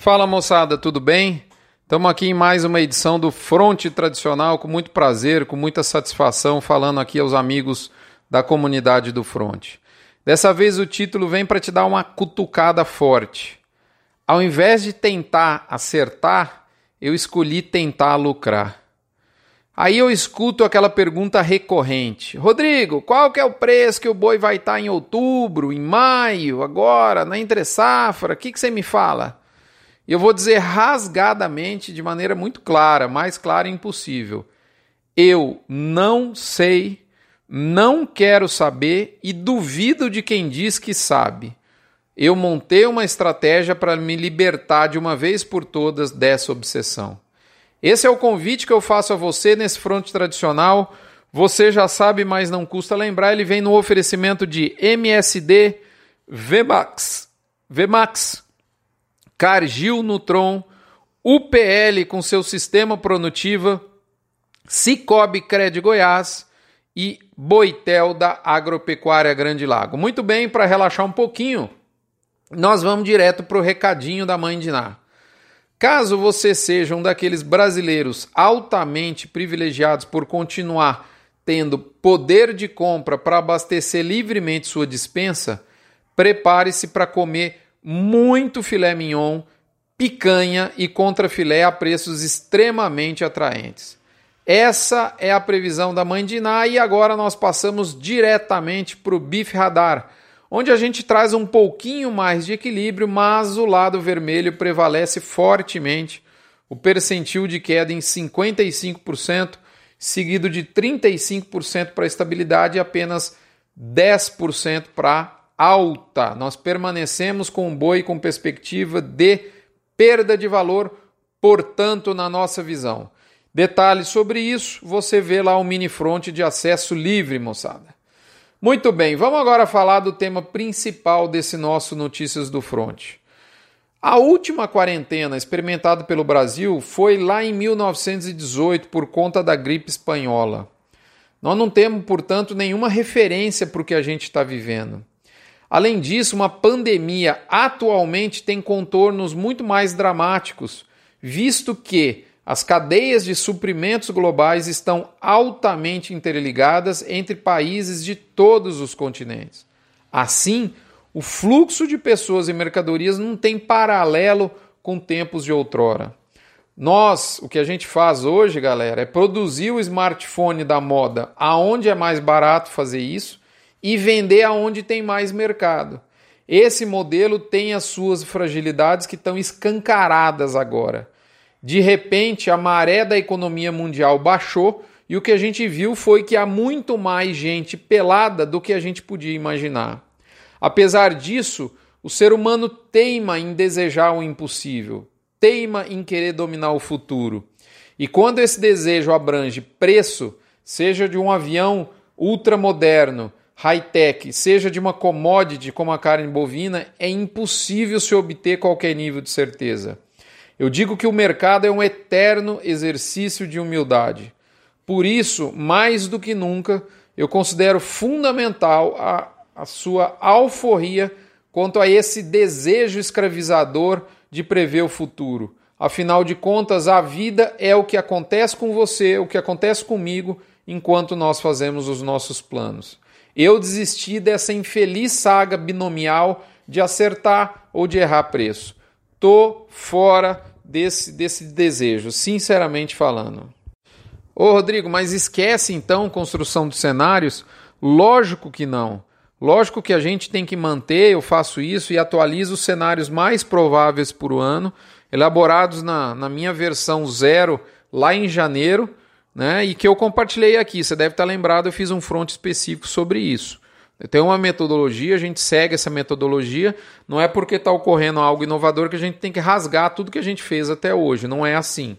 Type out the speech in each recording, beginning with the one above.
Fala moçada, tudo bem? Estamos aqui em mais uma edição do Fronte Tradicional, com muito prazer, com muita satisfação, falando aqui aos amigos da comunidade do Fronte. Dessa vez o título vem para te dar uma cutucada forte. Ao invés de tentar acertar, eu escolhi tentar lucrar. Aí eu escuto aquela pergunta recorrente: Rodrigo, qual que é o preço que o boi vai estar em outubro, em maio, agora, na entre safra? O que, que você me fala? E eu vou dizer rasgadamente, de maneira muito clara, mais clara impossível. Eu não sei, não quero saber e duvido de quem diz que sabe. Eu montei uma estratégia para me libertar de uma vez por todas dessa obsessão. Esse é o convite que eu faço a você nesse fronte tradicional. Você já sabe, mas não custa lembrar, ele vem no oferecimento de MSD VMAX. VMAX Cargill Nutron, UPL com seu sistema Pronutiva, Cicobi Cred Goiás e Boitel da Agropecuária Grande Lago. Muito bem, para relaxar um pouquinho, nós vamos direto para o recadinho da mãe de Ná. Caso você seja um daqueles brasileiros altamente privilegiados por continuar tendo poder de compra para abastecer livremente sua dispensa, prepare-se para comer muito filé mignon, picanha e contrafilé a preços extremamente atraentes. Essa é a previsão da mãe de Iná e agora nós passamos diretamente para o Bife Radar, onde a gente traz um pouquinho mais de equilíbrio, mas o lado vermelho prevalece fortemente, o percentil de queda em 55%, seguido de 35% para estabilidade e apenas 10% para alta. Nós permanecemos com o boi com perspectiva de perda de valor, portanto, na nossa visão. Detalhes sobre isso, você vê lá o mini front de acesso livre, moçada. Muito bem, vamos agora falar do tema principal desse nosso Notícias do Front. A última quarentena experimentada pelo Brasil foi lá em 1918 por conta da gripe espanhola. Nós não temos, portanto, nenhuma referência para o que a gente está vivendo. Além disso, uma pandemia atualmente tem contornos muito mais dramáticos, visto que as cadeias de suprimentos globais estão altamente interligadas entre países de todos os continentes. Assim, o fluxo de pessoas e mercadorias não tem paralelo com tempos de outrora. Nós, o que a gente faz hoje, galera, é produzir o smartphone da moda aonde é mais barato fazer isso e vender aonde tem mais mercado. Esse modelo tem as suas fragilidades que estão escancaradas agora. De repente, a maré da economia mundial baixou e o que a gente viu foi que há muito mais gente pelada do que a gente podia imaginar. Apesar disso, o ser humano teima em desejar o impossível, teima em querer dominar o futuro. E quando esse desejo abrange preço, seja de um avião ultramoderno, high-tech, seja de uma commodity como a carne bovina, é impossível se obter qualquer nível de certeza. Eu digo que o mercado é um eterno exercício de humildade. Por isso, mais do que nunca, eu considero fundamental a, a sua alforria quanto a esse desejo escravizador de prever o futuro. Afinal de contas, a vida é o que acontece com você, o que acontece comigo enquanto nós fazemos os nossos planos. Eu desisti dessa infeliz saga binomial de acertar ou de errar preço. Tô fora desse, desse desejo, sinceramente falando. Ô Rodrigo, mas esquece então construção de cenários? Lógico que não. Lógico que a gente tem que manter, eu faço isso e atualizo os cenários mais prováveis por ano, elaborados na, na minha versão zero lá em janeiro, né? E que eu compartilhei aqui. Você deve estar lembrado, eu fiz um front específico sobre isso. Tem uma metodologia, a gente segue essa metodologia. Não é porque está ocorrendo algo inovador que a gente tem que rasgar tudo que a gente fez até hoje. Não é assim.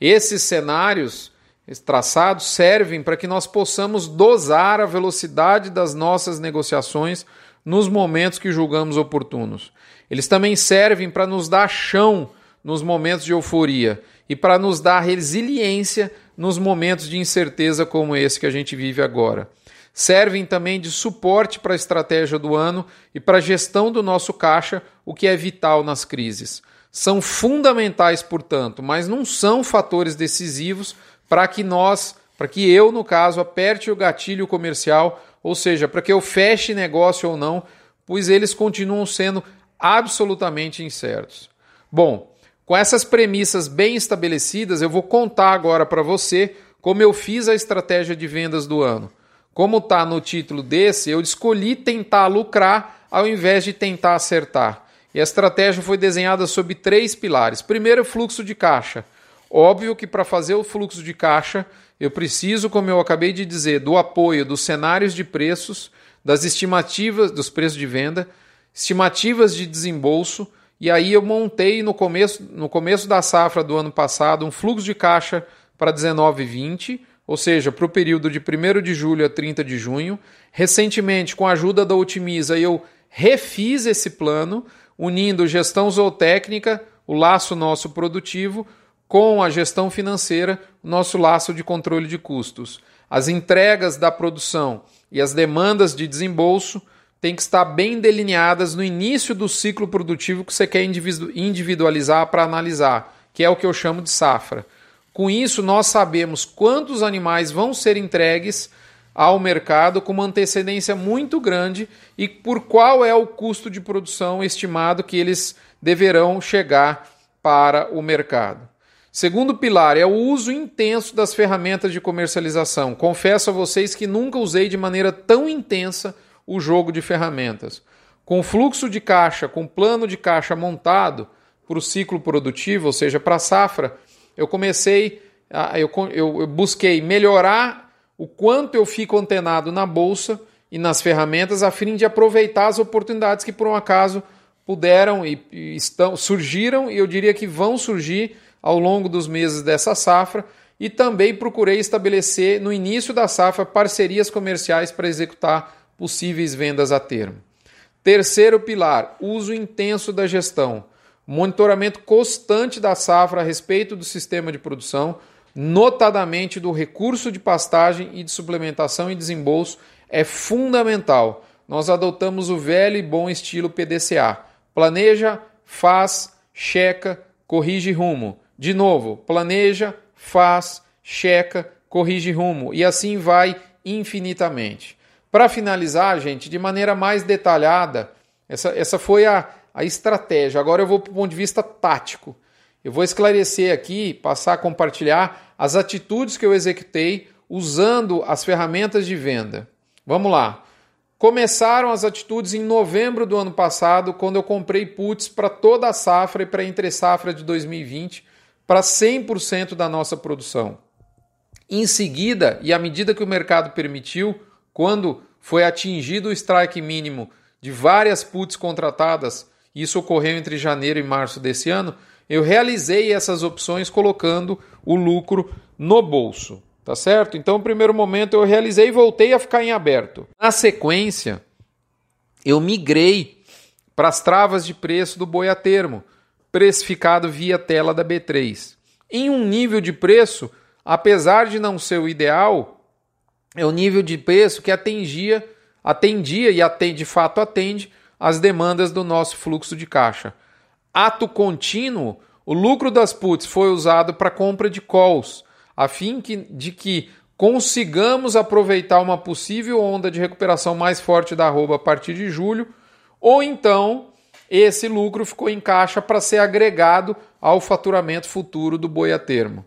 Esses cenários esses traçados servem para que nós possamos dosar a velocidade das nossas negociações nos momentos que julgamos oportunos. Eles também servem para nos dar chão nos momentos de euforia e para nos dar resiliência nos momentos de incerteza como esse que a gente vive agora. servem também de suporte para a estratégia do ano e para a gestão do nosso caixa, o que é vital nas crises. São fundamentais, portanto, mas não são fatores decisivos para que nós, para que eu, no caso, aperte o gatilho comercial, ou seja, para que eu feche negócio ou não, pois eles continuam sendo absolutamente incertos. Bom, com essas premissas bem estabelecidas, eu vou contar agora para você como eu fiz a estratégia de vendas do ano. Como está no título desse, eu escolhi tentar lucrar ao invés de tentar acertar. E a estratégia foi desenhada sob três pilares. Primeiro, fluxo de caixa. Óbvio que para fazer o fluxo de caixa, eu preciso, como eu acabei de dizer, do apoio dos cenários de preços, das estimativas dos preços de venda, estimativas de desembolso e aí eu montei no começo, no começo da safra do ano passado um fluxo de caixa para 19 e 20, ou seja, para o período de 1 de julho a 30 de junho. Recentemente, com a ajuda da Otimiza, eu refiz esse plano, unindo gestão zootécnica, o laço nosso produtivo, com a gestão financeira, o nosso laço de controle de custos. As entregas da produção e as demandas de desembolso tem que estar bem delineadas no início do ciclo produtivo que você quer individualizar para analisar, que é o que eu chamo de safra. Com isso, nós sabemos quantos animais vão ser entregues ao mercado com uma antecedência muito grande e por qual é o custo de produção estimado que eles deverão chegar para o mercado. Segundo pilar é o uso intenso das ferramentas de comercialização. Confesso a vocês que nunca usei de maneira tão intensa o jogo de ferramentas. Com fluxo de caixa, com plano de caixa montado para o ciclo produtivo, ou seja, para a safra, eu comecei, a, eu, eu, eu busquei melhorar o quanto eu fico antenado na bolsa e nas ferramentas a fim de aproveitar as oportunidades que por um acaso puderam e, e estão surgiram e eu diria que vão surgir ao longo dos meses dessa safra e também procurei estabelecer no início da safra parcerias comerciais para executar possíveis vendas a termo. Terceiro pilar, uso intenso da gestão. Monitoramento constante da safra a respeito do sistema de produção, notadamente do recurso de pastagem e de suplementação e desembolso, é fundamental. Nós adotamos o velho e bom estilo PDCA. Planeja, faz, checa, corrige rumo. De novo, planeja, faz, checa, corrige rumo. E assim vai infinitamente. Para finalizar, gente, de maneira mais detalhada, essa, essa foi a, a estratégia. Agora eu vou para o ponto de vista tático. Eu vou esclarecer aqui, passar a compartilhar as atitudes que eu executei usando as ferramentas de venda. Vamos lá. Começaram as atitudes em novembro do ano passado, quando eu comprei puts para toda a safra e para a entre safra de 2020, para 100% da nossa produção. Em seguida, e à medida que o mercado permitiu, quando foi atingido o strike mínimo de várias puts contratadas, isso ocorreu entre janeiro e março desse ano, eu realizei essas opções colocando o lucro no bolso, tá certo? Então, no primeiro momento eu realizei e voltei a ficar em aberto. Na sequência, eu migrei para as travas de preço do boi a termo, precificado via tela da B3. Em um nível de preço, apesar de não ser o ideal, é o nível de preço que atendia, atendia e atende, de fato atende as demandas do nosso fluxo de caixa. Ato contínuo, o lucro das puts foi usado para compra de calls, a fim que, de que consigamos aproveitar uma possível onda de recuperação mais forte da arroba a partir de julho, ou então esse lucro ficou em caixa para ser agregado ao faturamento futuro do boi a termo.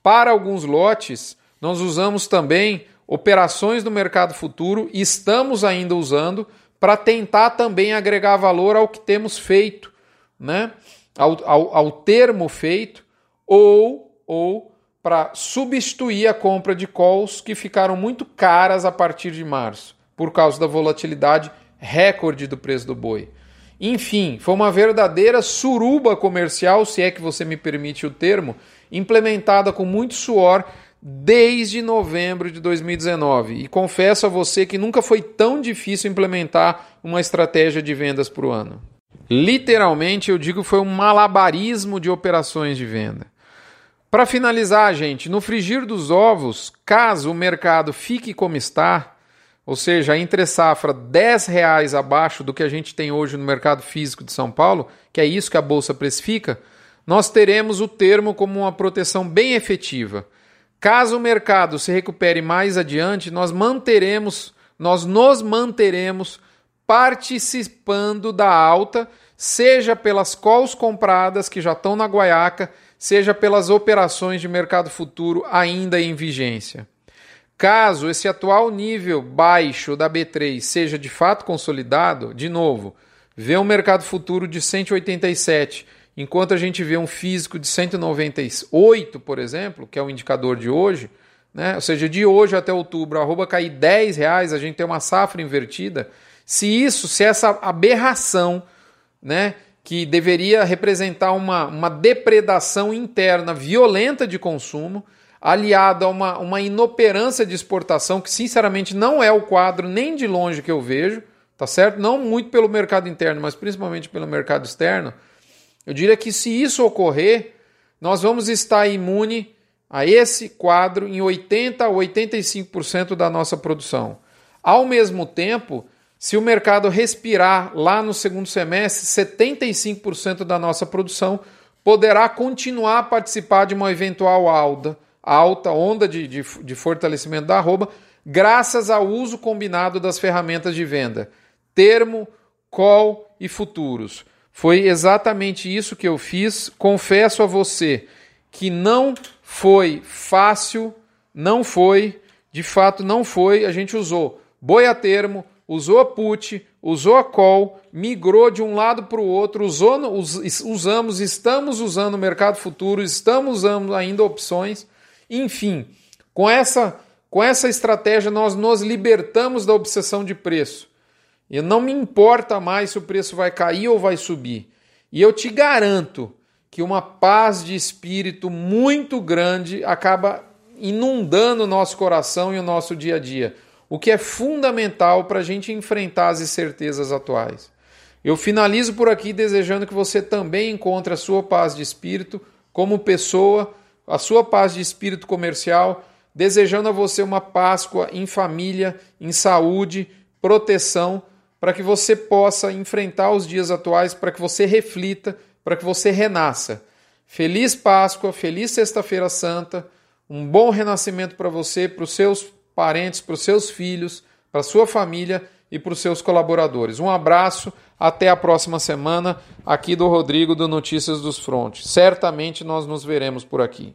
Para alguns lotes, nós usamos também operações no mercado futuro e estamos ainda usando para tentar também agregar valor ao que temos feito, né? ao, ao, ao termo feito, ou, ou para substituir a compra de calls que ficaram muito caras a partir de março, por causa da volatilidade recorde do preço do boi. Enfim, foi uma verdadeira suruba comercial, se é que você me permite o termo, implementada com muito suor desde novembro de 2019 e confesso a você que nunca foi tão difícil implementar uma estratégia de vendas para o ano. Literalmente, eu digo foi um malabarismo de operações de venda. Para finalizar, gente, no frigir dos ovos, caso o mercado fique como está, ou seja, a entre safra 10 reais abaixo do que a gente tem hoje no mercado físico de São Paulo, que é isso que a bolsa precifica, nós teremos o termo como uma proteção bem efetiva. Caso o mercado se recupere mais adiante, nós manteremos, nós nos manteremos participando da alta, seja pelas calls compradas que já estão na guaiaca, seja pelas operações de mercado futuro ainda em vigência. Caso esse atual nível baixo da B3 seja de fato consolidado, de novo, vê um mercado futuro de 187 Enquanto a gente vê um físico de 198, por exemplo, que é o indicador de hoje, né? ou seja, de hoje até outubro, a arroba cair 10 reais, a gente tem uma safra invertida. Se isso, se essa aberração, né, que deveria representar uma, uma depredação interna violenta de consumo, aliada a uma, uma inoperância de exportação, que sinceramente não é o quadro nem de longe que eu vejo, tá certo? Não muito pelo mercado interno, mas principalmente pelo mercado externo eu diria que se isso ocorrer, nós vamos estar imune a esse quadro em 80 a 85% da nossa produção. Ao mesmo tempo, se o mercado respirar lá no segundo semestre, 75% da nossa produção poderá continuar a participar de uma eventual alta, alta onda de, de, de fortalecimento da arroba, graças ao uso combinado das ferramentas de venda, termo, call e futuros. Foi exatamente isso que eu fiz. Confesso a você que não foi fácil, não foi, de fato não foi. A gente usou boi a termo, usou a put, usou a call, migrou de um lado para o outro, usou, usamos, estamos usando o mercado futuro, estamos usando ainda opções. Enfim, com essa, com essa estratégia nós nos libertamos da obsessão de preço. E não me importa mais se o preço vai cair ou vai subir. E eu te garanto que uma paz de espírito muito grande acaba inundando o nosso coração e o nosso dia a dia, o que é fundamental para a gente enfrentar as incertezas atuais. Eu finalizo por aqui desejando que você também encontre a sua paz de espírito como pessoa, a sua paz de espírito comercial, desejando a você uma Páscoa em família, em saúde, proteção para que você possa enfrentar os dias atuais, para que você reflita, para que você renasça. Feliz Páscoa, feliz Sexta-feira Santa, um bom renascimento para você, para os seus parentes, para os seus filhos, para a sua família e para os seus colaboradores. Um abraço, até a próxima semana, aqui do Rodrigo do Notícias dos Frontes. Certamente nós nos veremos por aqui.